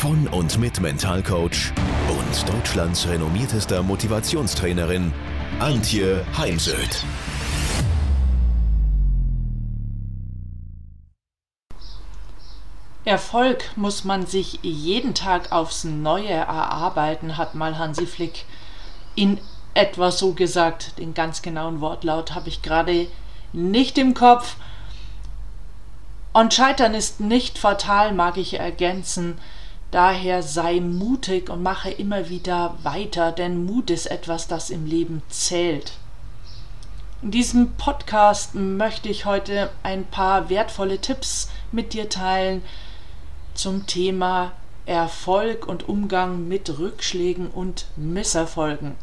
von und mit Mentalcoach und Deutschlands renommiertester Motivationstrainerin Antje Heimsöth. Erfolg muss man sich jeden Tag aufs Neue erarbeiten, hat mal Hansi Flick in etwa so gesagt. Den ganz genauen Wortlaut habe ich gerade nicht im Kopf. Und Scheitern ist nicht fatal, mag ich ergänzen. Daher sei mutig und mache immer wieder weiter, denn Mut ist etwas, das im Leben zählt. In diesem Podcast möchte ich heute ein paar wertvolle Tipps mit dir teilen zum Thema Erfolg und Umgang mit Rückschlägen und Misserfolgen.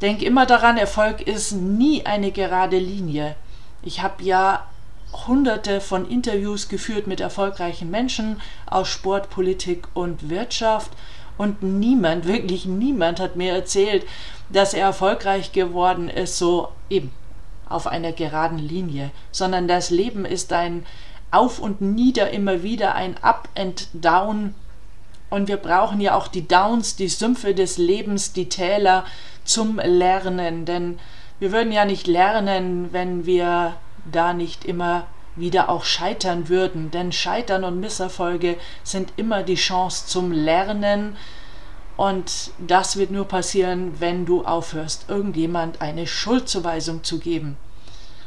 Denk immer daran, Erfolg ist nie eine gerade Linie. Ich habe ja hunderte von Interviews geführt mit erfolgreichen Menschen aus Sport, Politik und Wirtschaft und niemand, wirklich niemand hat mir erzählt, dass er erfolgreich geworden ist, so eben auf einer geraden Linie, sondern das Leben ist ein Auf und Nieder, immer wieder ein Up and Down. Und wir brauchen ja auch die Downs, die Sümpfe des Lebens, die Täler zum Lernen. Denn wir würden ja nicht lernen, wenn wir da nicht immer wieder auch scheitern würden. Denn Scheitern und Misserfolge sind immer die Chance zum Lernen. Und das wird nur passieren, wenn du aufhörst, irgendjemand eine Schuldzuweisung zu geben.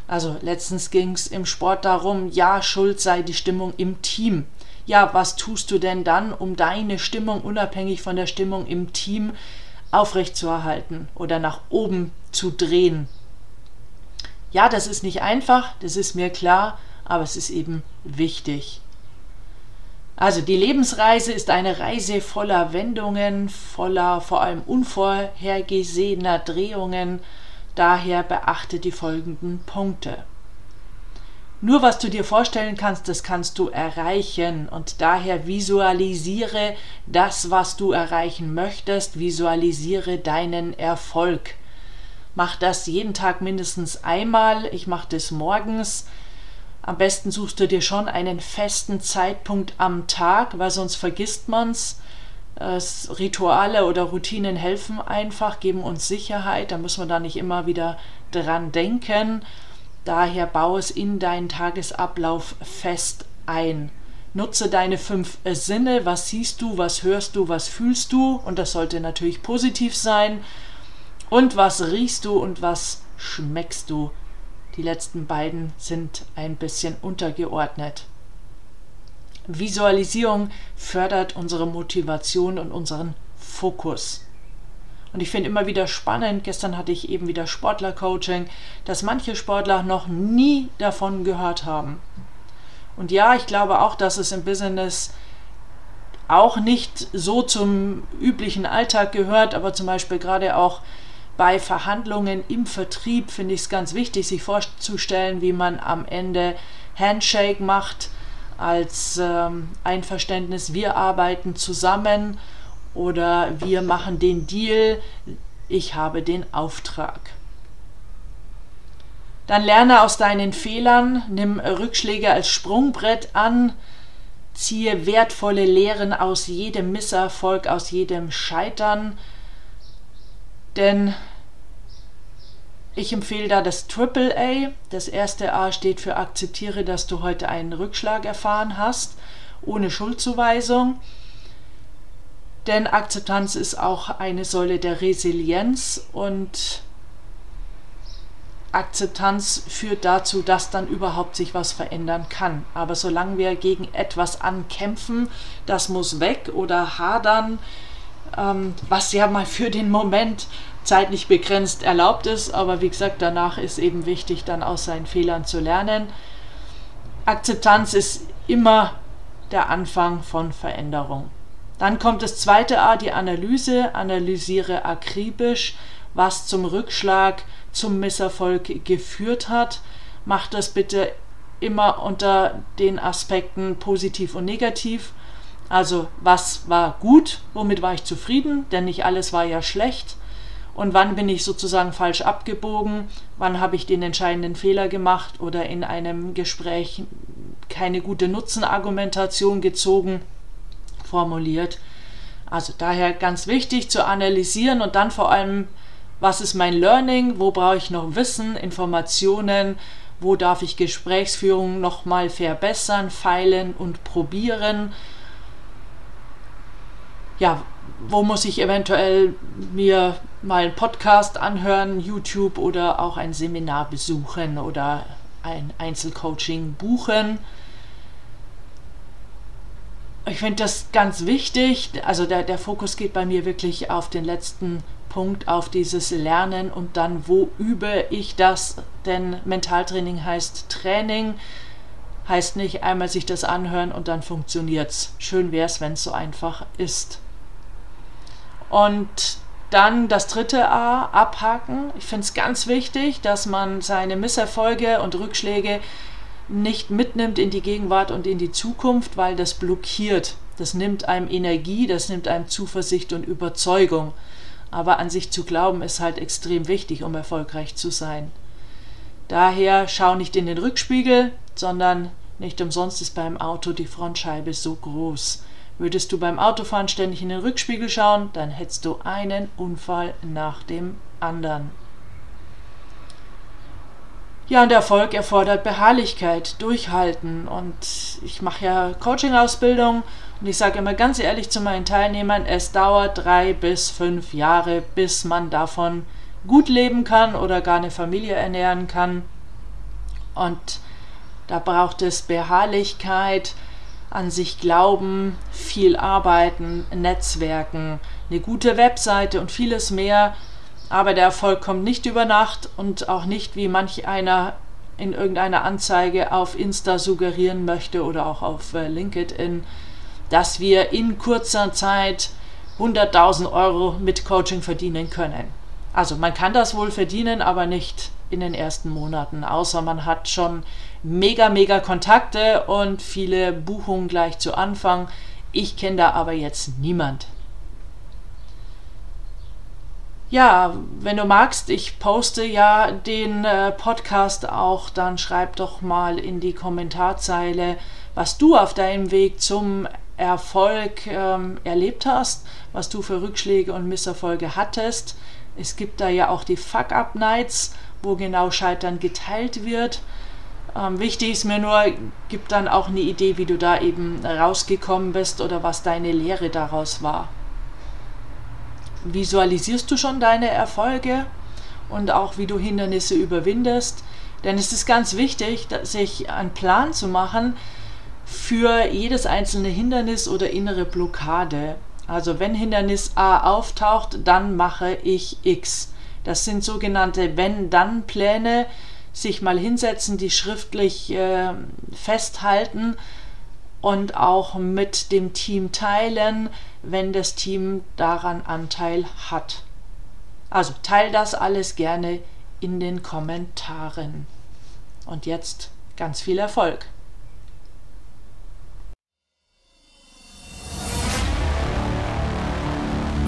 Also letztens ging es im Sport darum, ja, Schuld sei die Stimmung im Team. Ja, was tust du denn dann, um deine Stimmung unabhängig von der Stimmung im Team aufrechtzuerhalten oder nach oben zu drehen? Ja, das ist nicht einfach, das ist mir klar, aber es ist eben wichtig. Also die Lebensreise ist eine Reise voller Wendungen, voller vor allem unvorhergesehener Drehungen, daher beachte die folgenden Punkte. Nur was du dir vorstellen kannst, das kannst du erreichen und daher visualisiere das, was du erreichen möchtest, visualisiere deinen Erfolg. Mach das jeden Tag mindestens einmal. Ich mache das morgens. Am besten suchst du dir schon einen festen Zeitpunkt am Tag, weil sonst vergisst man's. Rituale oder Routinen helfen einfach, geben uns Sicherheit. Da muss man da nicht immer wieder dran denken. Daher baue es in deinen Tagesablauf fest ein. Nutze deine fünf Sinne. Was siehst du, was hörst du, was fühlst du? Und das sollte natürlich positiv sein. Und was riechst du und was schmeckst du? Die letzten beiden sind ein bisschen untergeordnet. Visualisierung fördert unsere Motivation und unseren Fokus. Und ich finde immer wieder spannend, gestern hatte ich eben wieder Sportler-Coaching, dass manche Sportler noch nie davon gehört haben. Und ja, ich glaube auch, dass es im Business auch nicht so zum üblichen Alltag gehört, aber zum Beispiel gerade auch bei Verhandlungen im Vertrieb finde ich es ganz wichtig, sich vorzustellen, wie man am Ende Handshake macht als ähm, Einverständnis, wir arbeiten zusammen oder wir machen den Deal, ich habe den Auftrag. Dann lerne aus deinen Fehlern, nimm Rückschläge als Sprungbrett an, ziehe wertvolle Lehren aus jedem Misserfolg, aus jedem Scheitern, denn ich empfehle da das Triple A. Das erste A steht für akzeptiere, dass du heute einen Rückschlag erfahren hast, ohne Schuldzuweisung. Denn Akzeptanz ist auch eine Säule der Resilienz und Akzeptanz führt dazu, dass dann überhaupt sich was verändern kann. Aber solange wir gegen etwas ankämpfen, das muss weg oder hadern, was ja mal für den Moment zeitlich begrenzt erlaubt ist, aber wie gesagt, danach ist eben wichtig, dann aus seinen Fehlern zu lernen. Akzeptanz ist immer der Anfang von Veränderung. Dann kommt das zweite A, die Analyse. Analysiere akribisch, was zum Rückschlag, zum Misserfolg geführt hat. Mach das bitte immer unter den Aspekten positiv und negativ. Also was war gut, womit war ich zufrieden, denn nicht alles war ja schlecht. Und wann bin ich sozusagen falsch abgebogen, wann habe ich den entscheidenden Fehler gemacht oder in einem Gespräch keine gute Nutzenargumentation gezogen, formuliert. Also daher ganz wichtig zu analysieren und dann vor allem, was ist mein Learning, wo brauche ich noch Wissen, Informationen, wo darf ich Gesprächsführung nochmal verbessern, feilen und probieren. Ja, wo muss ich eventuell mir mal einen Podcast anhören, YouTube oder auch ein Seminar besuchen oder ein Einzelcoaching buchen. Ich finde das ganz wichtig. Also der, der Fokus geht bei mir wirklich auf den letzten Punkt, auf dieses Lernen und dann, wo übe ich das? Denn Mentaltraining heißt Training, heißt nicht einmal sich das anhören und dann funktioniert es. Schön wäre es, wenn es so einfach ist. Und dann das dritte A, abhaken. Ich finde es ganz wichtig, dass man seine Misserfolge und Rückschläge nicht mitnimmt in die Gegenwart und in die Zukunft, weil das blockiert. Das nimmt einem Energie, das nimmt einem Zuversicht und Überzeugung. Aber an sich zu glauben ist halt extrem wichtig, um erfolgreich zu sein. Daher schau nicht in den Rückspiegel, sondern nicht umsonst ist beim Auto die Frontscheibe so groß. Würdest du beim Autofahren ständig in den Rückspiegel schauen, dann hättest du einen Unfall nach dem anderen. Ja, und Erfolg erfordert Beharrlichkeit, Durchhalten. Und ich mache ja Coaching-Ausbildung und ich sage immer ganz ehrlich zu meinen Teilnehmern, es dauert drei bis fünf Jahre, bis man davon gut leben kann oder gar eine Familie ernähren kann. Und da braucht es Beharrlichkeit, an sich glauben, viel arbeiten, Netzwerken, eine gute Webseite und vieles mehr. Aber der Erfolg kommt nicht über Nacht und auch nicht, wie manch einer in irgendeiner Anzeige auf Insta suggerieren möchte oder auch auf äh, LinkedIn, dass wir in kurzer Zeit 100.000 Euro mit Coaching verdienen können. Also man kann das wohl verdienen, aber nicht in den ersten Monaten, außer man hat schon mega, mega Kontakte und viele Buchungen gleich zu Anfang. Ich kenne da aber jetzt niemand. Ja, wenn du magst, ich poste ja den äh, Podcast auch, dann schreib doch mal in die Kommentarzeile, was du auf deinem Weg zum Erfolg ähm, erlebt hast, was du für Rückschläge und Misserfolge hattest. Es gibt da ja auch die Fuck-Up-Nights, wo genau Scheitern geteilt wird. Ähm, wichtig ist mir nur, gib dann auch eine Idee, wie du da eben rausgekommen bist oder was deine Lehre daraus war. Visualisierst du schon deine Erfolge und auch wie du Hindernisse überwindest? Denn es ist ganz wichtig, sich einen Plan zu machen für jedes einzelne Hindernis oder innere Blockade. Also wenn Hindernis A auftaucht, dann mache ich X. Das sind sogenannte Wenn-Dann-Pläne, sich mal hinsetzen, die schriftlich äh, festhalten und auch mit dem Team teilen, wenn das Team daran Anteil hat. Also teil das alles gerne in den Kommentaren. Und jetzt ganz viel Erfolg.